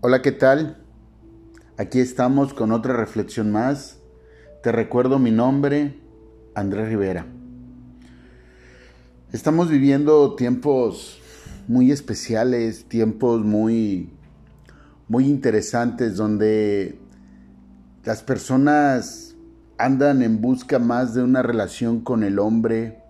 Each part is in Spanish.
Hola, ¿qué tal? Aquí estamos con otra reflexión más. Te recuerdo mi nombre, Andrés Rivera. Estamos viviendo tiempos muy especiales, tiempos muy muy interesantes donde las personas andan en busca más de una relación con el hombre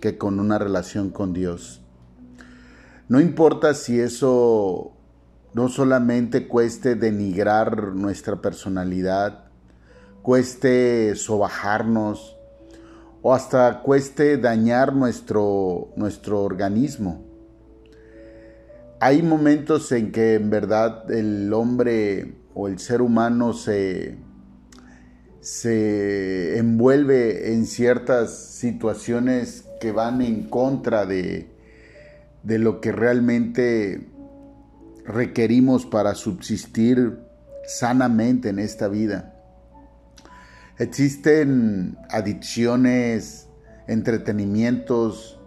que con una relación con Dios. No importa si eso no solamente cueste denigrar nuestra personalidad, cueste sobajarnos o hasta cueste dañar nuestro, nuestro organismo. Hay momentos en que en verdad el hombre o el ser humano se, se envuelve en ciertas situaciones que van en contra de, de lo que realmente requerimos para subsistir sanamente en esta vida. Existen adicciones, entretenimientos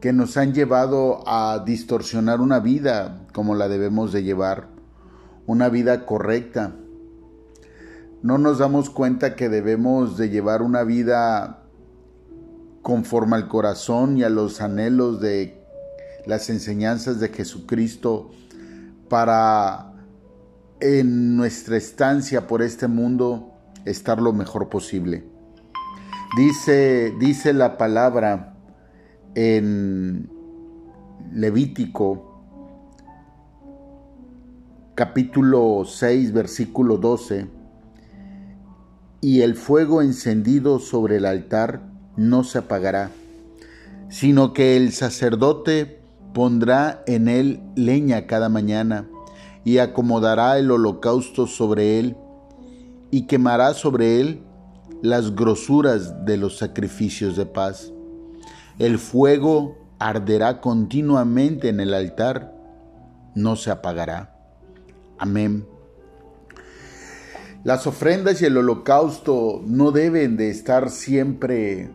que nos han llevado a distorsionar una vida como la debemos de llevar, una vida correcta. No nos damos cuenta que debemos de llevar una vida conforme al corazón y a los anhelos de las enseñanzas de Jesucristo para en nuestra estancia por este mundo estar lo mejor posible. Dice, dice la palabra en Levítico capítulo 6 versículo 12, y el fuego encendido sobre el altar no se apagará, sino que el sacerdote pondrá en él leña cada mañana, y acomodará el holocausto sobre él, y quemará sobre él las grosuras de los sacrificios de paz. El fuego arderá continuamente en el altar, no se apagará. Amén. Las ofrendas y el holocausto no deben de estar siempre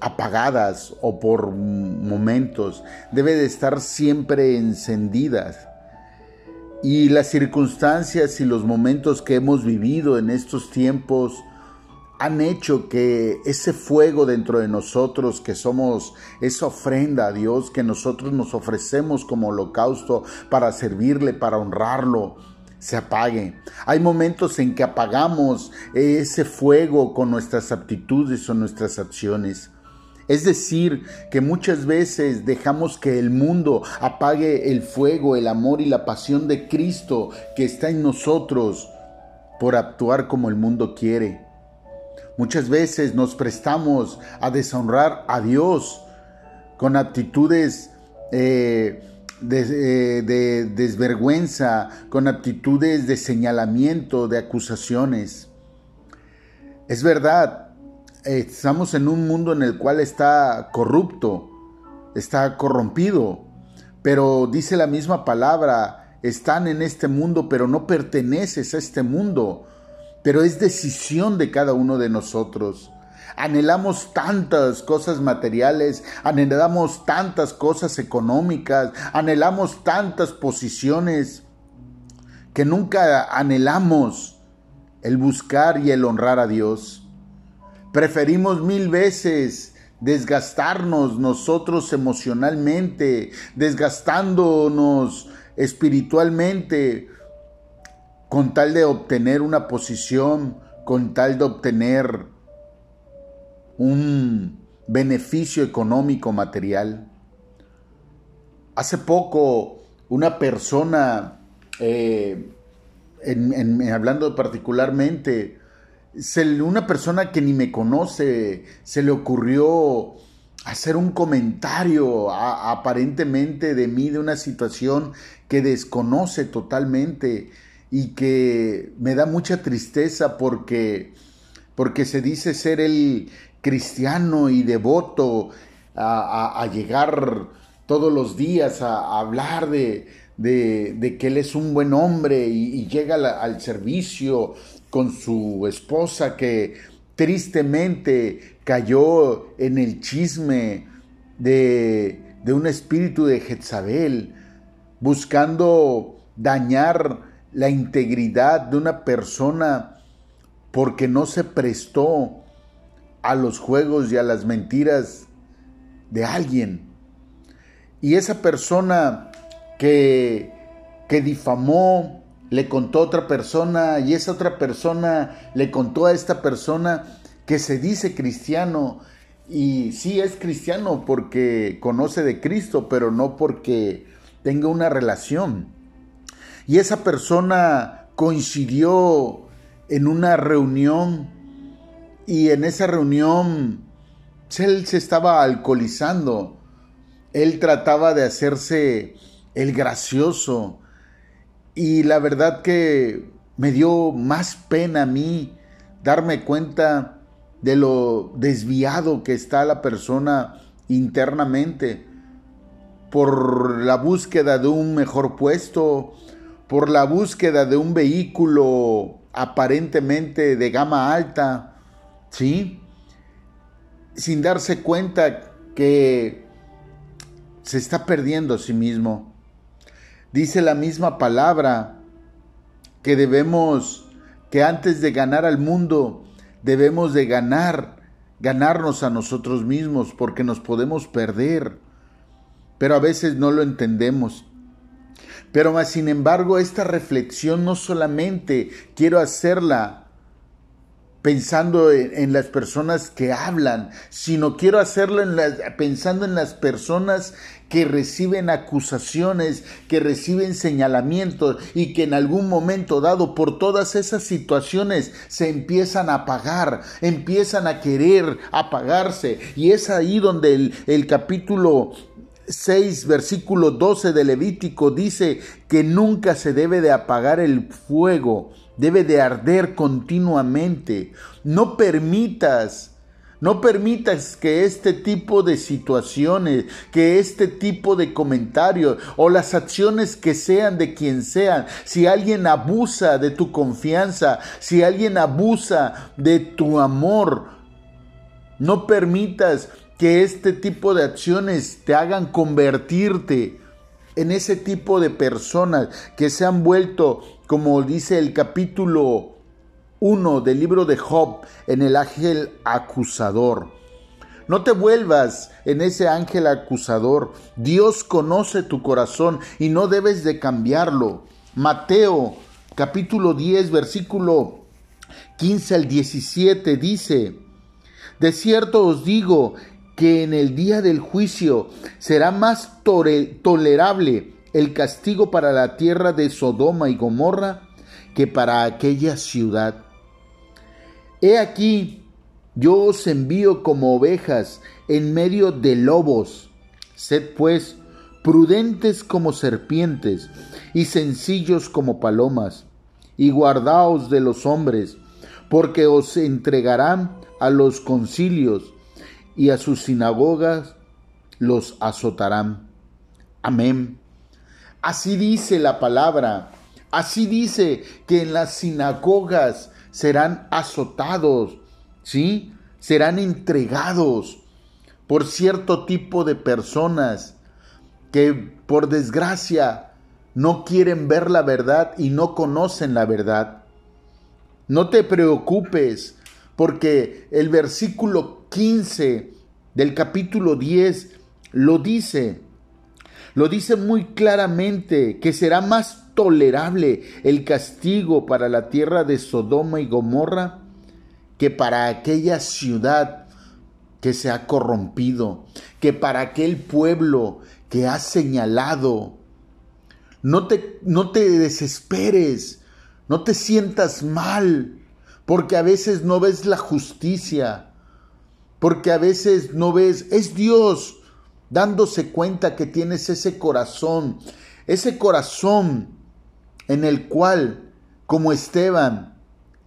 apagadas o por momentos, debe de estar siempre encendidas. Y las circunstancias y los momentos que hemos vivido en estos tiempos han hecho que ese fuego dentro de nosotros, que somos esa ofrenda a Dios, que nosotros nos ofrecemos como holocausto para servirle, para honrarlo, se apague. Hay momentos en que apagamos ese fuego con nuestras aptitudes o nuestras acciones. Es decir, que muchas veces dejamos que el mundo apague el fuego, el amor y la pasión de Cristo que está en nosotros por actuar como el mundo quiere. Muchas veces nos prestamos a deshonrar a Dios con actitudes eh, de, de desvergüenza, con actitudes de señalamiento, de acusaciones. Es verdad, estamos en un mundo en el cual está corrupto, está corrompido, pero dice la misma palabra, están en este mundo, pero no perteneces a este mundo, pero es decisión de cada uno de nosotros. Anhelamos tantas cosas materiales, anhelamos tantas cosas económicas, anhelamos tantas posiciones que nunca anhelamos el buscar y el honrar a Dios. Preferimos mil veces desgastarnos nosotros emocionalmente, desgastándonos espiritualmente, con tal de obtener una posición, con tal de obtener un beneficio económico material. Hace poco una persona, eh, hablando particularmente, una persona que ni me conoce se le ocurrió hacer un comentario aparentemente de mí, de una situación que desconoce totalmente y que me da mucha tristeza porque, porque se dice ser el cristiano y devoto a, llegar todos los días a, hablar de, de, que él es un buen hombre y, llega al servicio con su esposa que tristemente cayó en el chisme de, un espíritu de Jezabel, buscando dañar la integridad de una persona porque no se prestó a los juegos y a las mentiras de alguien. Y esa persona que, que difamó, le contó a otra persona y esa otra persona le contó a esta persona que se dice cristiano y sí es cristiano porque conoce de Cristo, pero no porque tenga una relación. Y esa persona coincidió en una reunión y en esa reunión él se estaba alcoholizando. Él trataba de hacerse el gracioso. Y la verdad que me dio más pena a mí darme cuenta de lo desviado que está la persona internamente por la búsqueda de un mejor puesto, por la búsqueda de un vehículo aparentemente de gama alta, ¿sí? Sin darse cuenta que se está perdiendo a sí mismo. Dice la misma palabra que debemos, que antes de ganar al mundo, debemos de ganar, ganarnos a nosotros mismos, porque nos podemos perder. Pero a veces no lo entendemos. Pero más sin embargo, esta reflexión no solamente quiero hacerla pensando en, las personas que hablan, sino quiero hacerlo pensando en las personas que reciben acusaciones, que reciben señalamientos y que en algún momento dado por todas esas situaciones se empiezan a apagar, empiezan a querer apagarse. Y es ahí donde el, capítulo 6, versículo 12 de Levítico dice que nunca se debe de apagar el fuego, debe de arder continuamente. No permitas, no permitas que este tipo de situaciones, que este tipo de comentarios o las acciones que sean de quien sean, si alguien abusa de tu confianza, si alguien abusa de tu amor, no permitas que este tipo de acciones te hagan convertirte en ese tipo de personas que se han vuelto, como dice el capítulo 1 del libro de Job, en el ángel acusador. No te vuelvas en ese ángel acusador. Dios conoce tu corazón y no debes de cambiarlo. Mateo capítulo 10 versículo 15 al 17 dice, de cierto os digo que en el día del juicio será más tolerable el castigo para la tierra de Sodoma y Gomorra que para aquella ciudad. He aquí, yo os envío como ovejas en medio de lobos. Sed pues prudentes como serpientes y sencillos como palomas, y guardaos de los hombres, porque os entregarán a los concilios y a sus sinagogas los azotarán. Amén. Así dice la palabra. Así dice que en las sinagogas serán azotados, ¿sí? Serán entregados por cierto tipo de personas que por desgracia no quieren ver la verdad y no conocen la verdad. No te preocupes porque el versículo 15 del capítulo 10 lo dice. Lo dice muy claramente que será más tolerable el castigo para la tierra de Sodoma y Gomorra que para aquella ciudad que se ha corrompido, que para aquel pueblo que ha señalado. No te, no te desesperes, no te sientas mal, porque a veces no ves la justicia, porque a veces no ves, es Dios dándose cuenta que tienes ese corazón, ese corazón en el cual, como Esteban,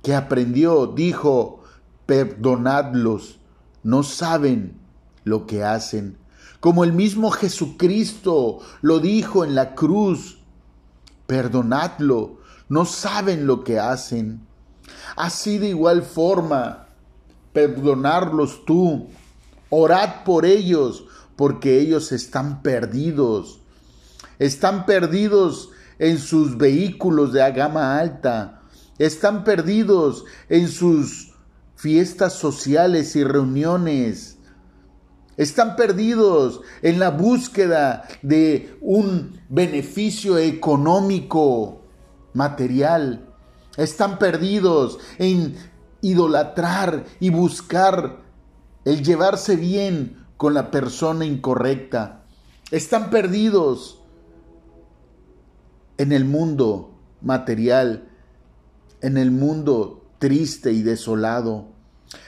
que aprendió, dijo, perdonadlos, no saben lo que hacen. Como el mismo Jesucristo lo dijo en la cruz, perdonadlo, no saben lo que hacen. Así de igual forma, perdonarlos tú. Orad por ellos, porque ellos están perdidos. Están perdidos en sus vehículos de gama alta, están perdidos en sus fiestas sociales y reuniones, están perdidos en la búsqueda de un beneficio económico, material. Están perdidos en idolatrar y buscar el llevarse bien con la persona incorrecta. Están perdidos en el mundo material, en el mundo triste y desolado,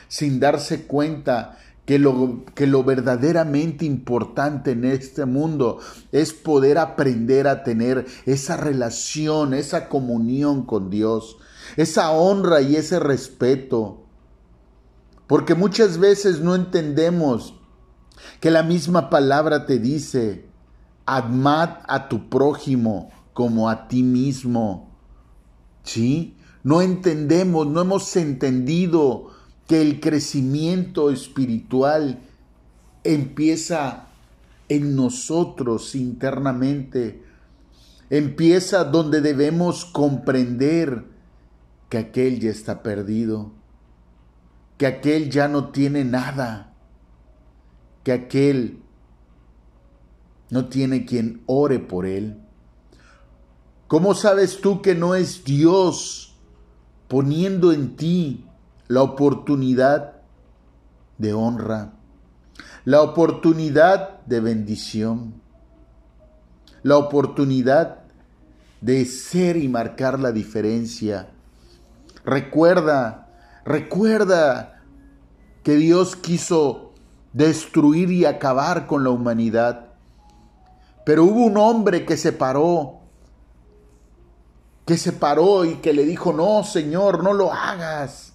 sin darse cuenta que lo, que lo verdaderamente importante en este mundo es poder aprender a tener esa relación, esa comunión con Dios, esa honra y ese respeto. Porque muchas veces no entendemos que la misma palabra te dice, admad a tu prójimo como a ti mismo. ¿Sí? No entendemos, no hemos entendido que el crecimiento espiritual empieza en nosotros internamente. Empieza donde debemos comprender que aquel ya está perdido, que aquel ya no tiene nada, que aquel no tiene quien ore por él. ¿Cómo sabes tú que no es Dios poniendo en ti la oportunidad de honra, la oportunidad de bendición, la oportunidad de ser y marcar la diferencia. Recuerda, recuerda que Dios quiso destruir y acabar con la humanidad. Pero hubo un hombre que se paró, que se paró y que le dijo, no, Señor, no lo hagas.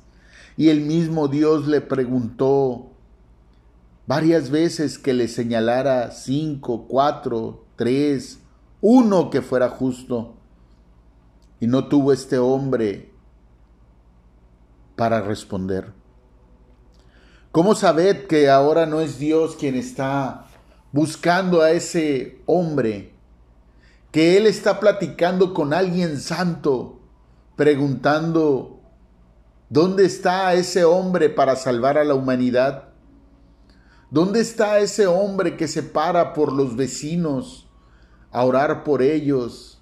Y el mismo Dios le preguntó varias veces que le señalara cinco, cuatro, tres, uno que fuera justo. Y no tuvo este hombre para responder. ¿Cómo sabed que ahora no es Dios quien está buscando a ese hombre? Que Él está platicando con alguien santo, preguntando ¿Dónde está ese hombre para salvar a la humanidad? ¿Dónde está ese hombre que se para por los vecinos a orar por ellos?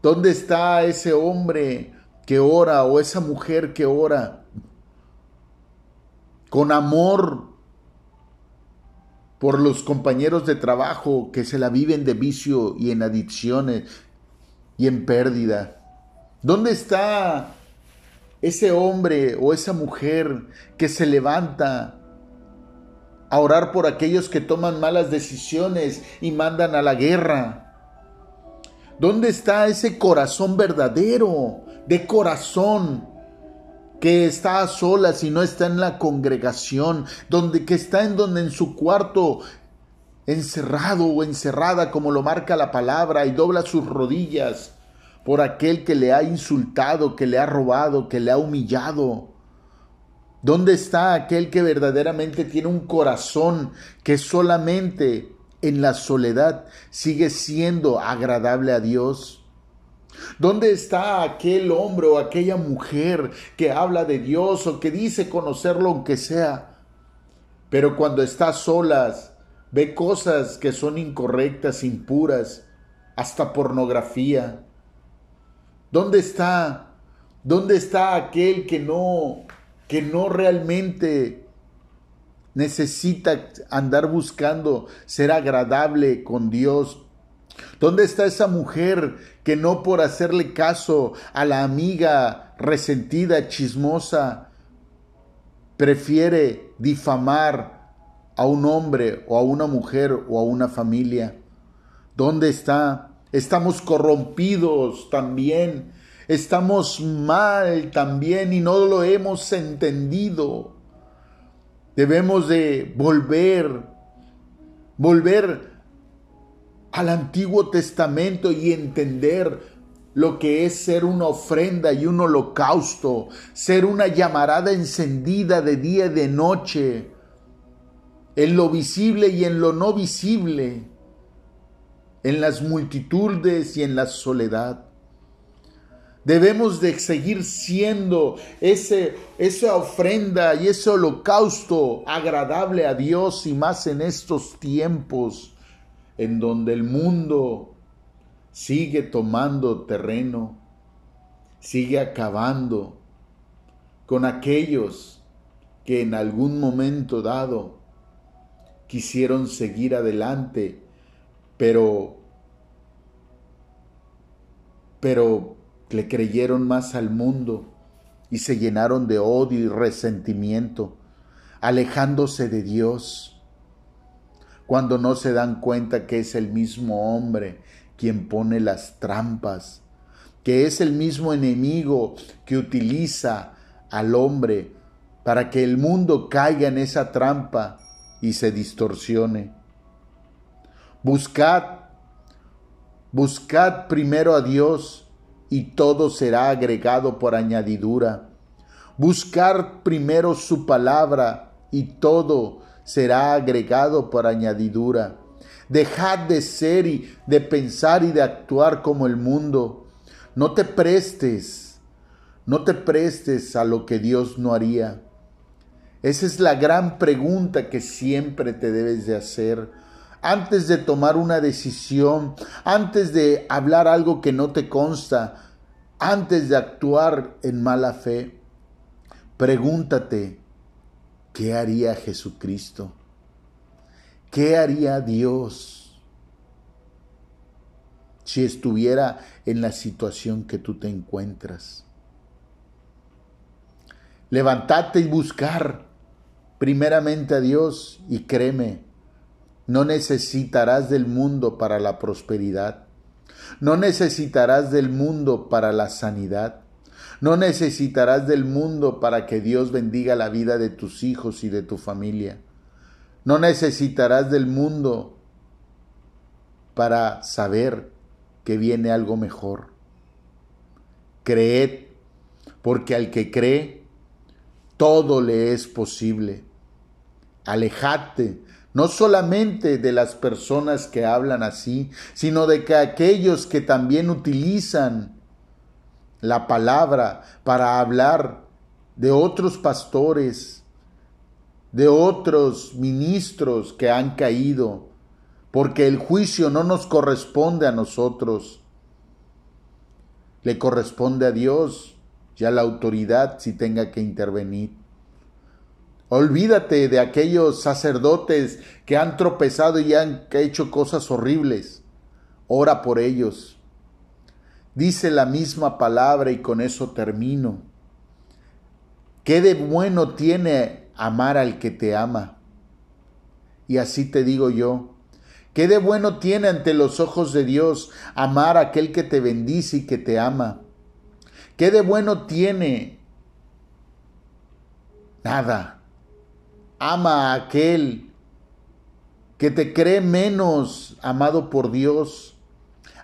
¿Dónde está ese hombre que ora o esa mujer que ora con amor por los compañeros de trabajo que se la viven de vicio y en adicciones y en pérdida? ¿Dónde está ese hombre o esa mujer que se levanta a orar por aquellos que toman malas decisiones y mandan a la guerra? ¿Dónde está ese corazón verdadero, de corazón, que está a solas y no está en la congregación, donde que está en donde en su cuarto encerrado o encerrada como lo marca la palabra y dobla sus rodillas por aquel que le ha insultado, que le ha robado, que le ha humillado? ¿Dónde está aquel que verdaderamente tiene un corazón que solamente en la soledad sigue siendo agradable a Dios? ¿Dónde está aquel hombre o aquella mujer que habla de Dios o que dice conocerlo aunque sea? Pero cuando está solas, ve cosas que son incorrectas, impuras, hasta pornografía, ¿Dónde está? ¿Dónde está aquel que no que no realmente necesita andar buscando ser agradable con Dios? ¿Dónde está esa mujer que no por hacerle caso a la amiga resentida, chismosa, prefiere difamar a un hombre o a una mujer o a una familia? ¿Dónde está? estamos corrompidos también, estamos mal también y no lo hemos entendido. Debemos de volver, volver al Antiguo Testamento y entender lo que es ser una ofrenda y un holocausto, ser una llamarada encendida de día y de noche, en lo visible y en lo no visible en las multitudes y en la soledad. Debemos de seguir siendo ese, esa ofrenda y ese holocausto agradable a Dios y más en estos tiempos en donde el mundo sigue tomando terreno, sigue acabando con aquellos que en algún momento dado quisieron seguir adelante, pero pero le creyeron más al mundo y se llenaron de odio y resentimiento, alejándose de Dios, cuando no se dan cuenta que es el mismo hombre quien pone las trampas, que es el mismo enemigo que utiliza al hombre para que el mundo caiga en esa trampa y se distorsione. Buscad, buscad primero a Dios y todo será agregado por añadidura. Buscar primero su palabra y todo será agregado por añadidura. Dejad de ser y de pensar y de actuar como el mundo. No te prestes, no te prestes a lo que Dios no haría. Esa es la gran pregunta que siempre te debes de hacer antes de tomar una decisión, antes de hablar algo que no te consta, antes de actuar en mala fe, pregúntate, ¿qué haría Jesucristo? ¿Qué haría Dios si estuviera en la situación que tú te encuentras? Levantate y buscar primeramente a Dios y créeme, no necesitarás del mundo para la prosperidad. No necesitarás del mundo para la sanidad. No necesitarás del mundo para que Dios bendiga la vida de tus hijos y de tu familia. No necesitarás del mundo para saber que viene algo mejor. Creed, porque al que cree, todo le es posible. Alejate no solamente de las personas que hablan así, sino de que aquellos que también utilizan la palabra para hablar de otros pastores, de otros ministros que han caído, porque el juicio no nos corresponde a nosotros, le corresponde a Dios y a la autoridad si tenga que intervenir. Olvídate de aquellos sacerdotes que han tropezado y han hecho cosas horribles. Ora por ellos. Dice la misma palabra y con eso termino. ¿Qué de bueno tiene amar al que te ama? Y así te digo yo, ¿qué de bueno tiene ante los ojos de Dios amar a aquel que te bendice y que te ama? ¿Qué de bueno tiene? Nada ama a aquel que te cree menos amado por Dios.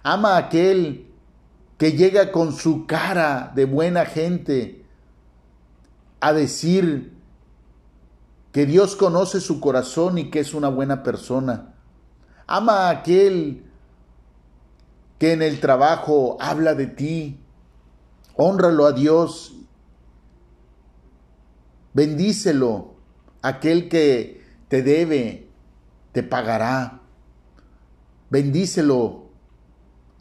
Ama a aquel que llega con su cara de buena gente a decir que Dios conoce su corazón y que es una buena persona. Ama a aquel que en el trabajo habla de ti. Honralo a Dios. Bendícelo Aquel que te debe, te pagará. Bendícelo.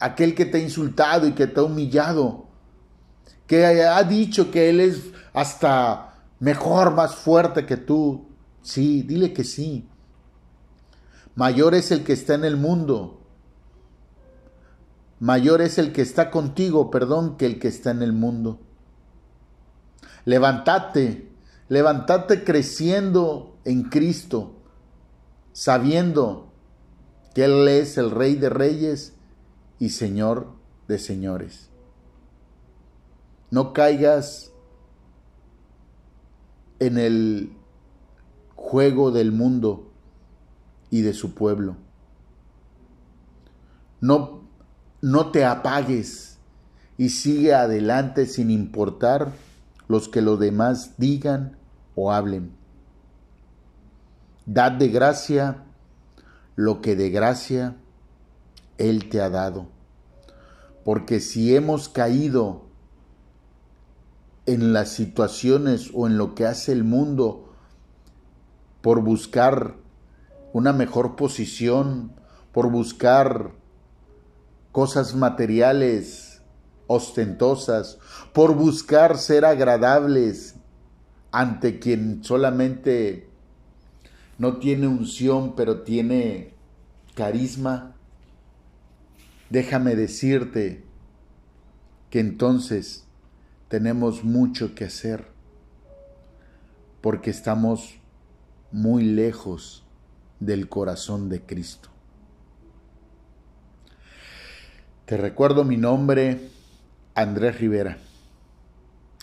Aquel que te ha insultado y que te ha humillado, que ha dicho que Él es hasta mejor, más fuerte que tú. Sí, dile que sí. Mayor es el que está en el mundo. Mayor es el que está contigo, perdón, que el que está en el mundo. Levántate Levantate creciendo en Cristo, sabiendo que Él es el Rey de Reyes y Señor de Señores. No caigas en el juego del mundo y de su pueblo. No, no te apagues y sigue adelante sin importar los que los demás digan o hablen. Dad de gracia lo que de gracia Él te ha dado. Porque si hemos caído en las situaciones o en lo que hace el mundo por buscar una mejor posición, por buscar cosas materiales ostentosas, por buscar ser agradables ante quien solamente no tiene unción, pero tiene carisma, déjame decirte que entonces tenemos mucho que hacer, porque estamos muy lejos del corazón de Cristo. Te recuerdo mi nombre, Andrés Rivera.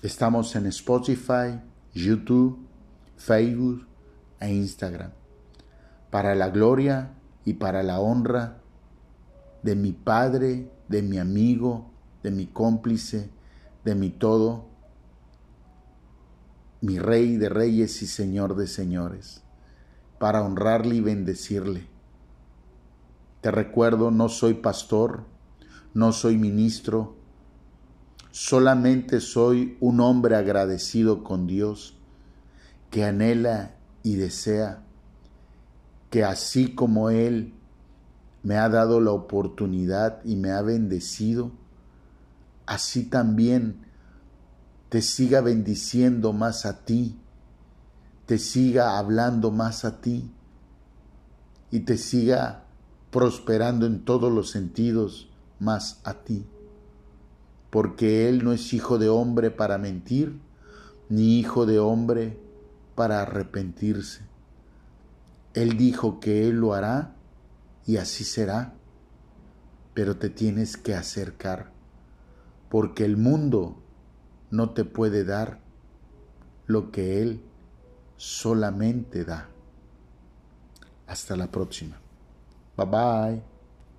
Estamos en Spotify, YouTube, Facebook e Instagram. Para la gloria y para la honra de mi Padre, de mi amigo, de mi cómplice, de mi todo, mi Rey de reyes y Señor de señores, para honrarle y bendecirle. Te recuerdo, no soy pastor, no soy ministro, solamente soy un hombre agradecido con Dios que anhela y desea que así como Él me ha dado la oportunidad y me ha bendecido, así también te siga bendiciendo más a ti, te siga hablando más a ti y te siga prosperando en todos los sentidos más a ti. Porque Él no es hijo de hombre para mentir, ni hijo de hombre para arrepentirse. Él dijo que Él lo hará y así será, pero te tienes que acercar, porque el mundo no te puede dar lo que Él solamente da. Hasta la próxima. Bye bye.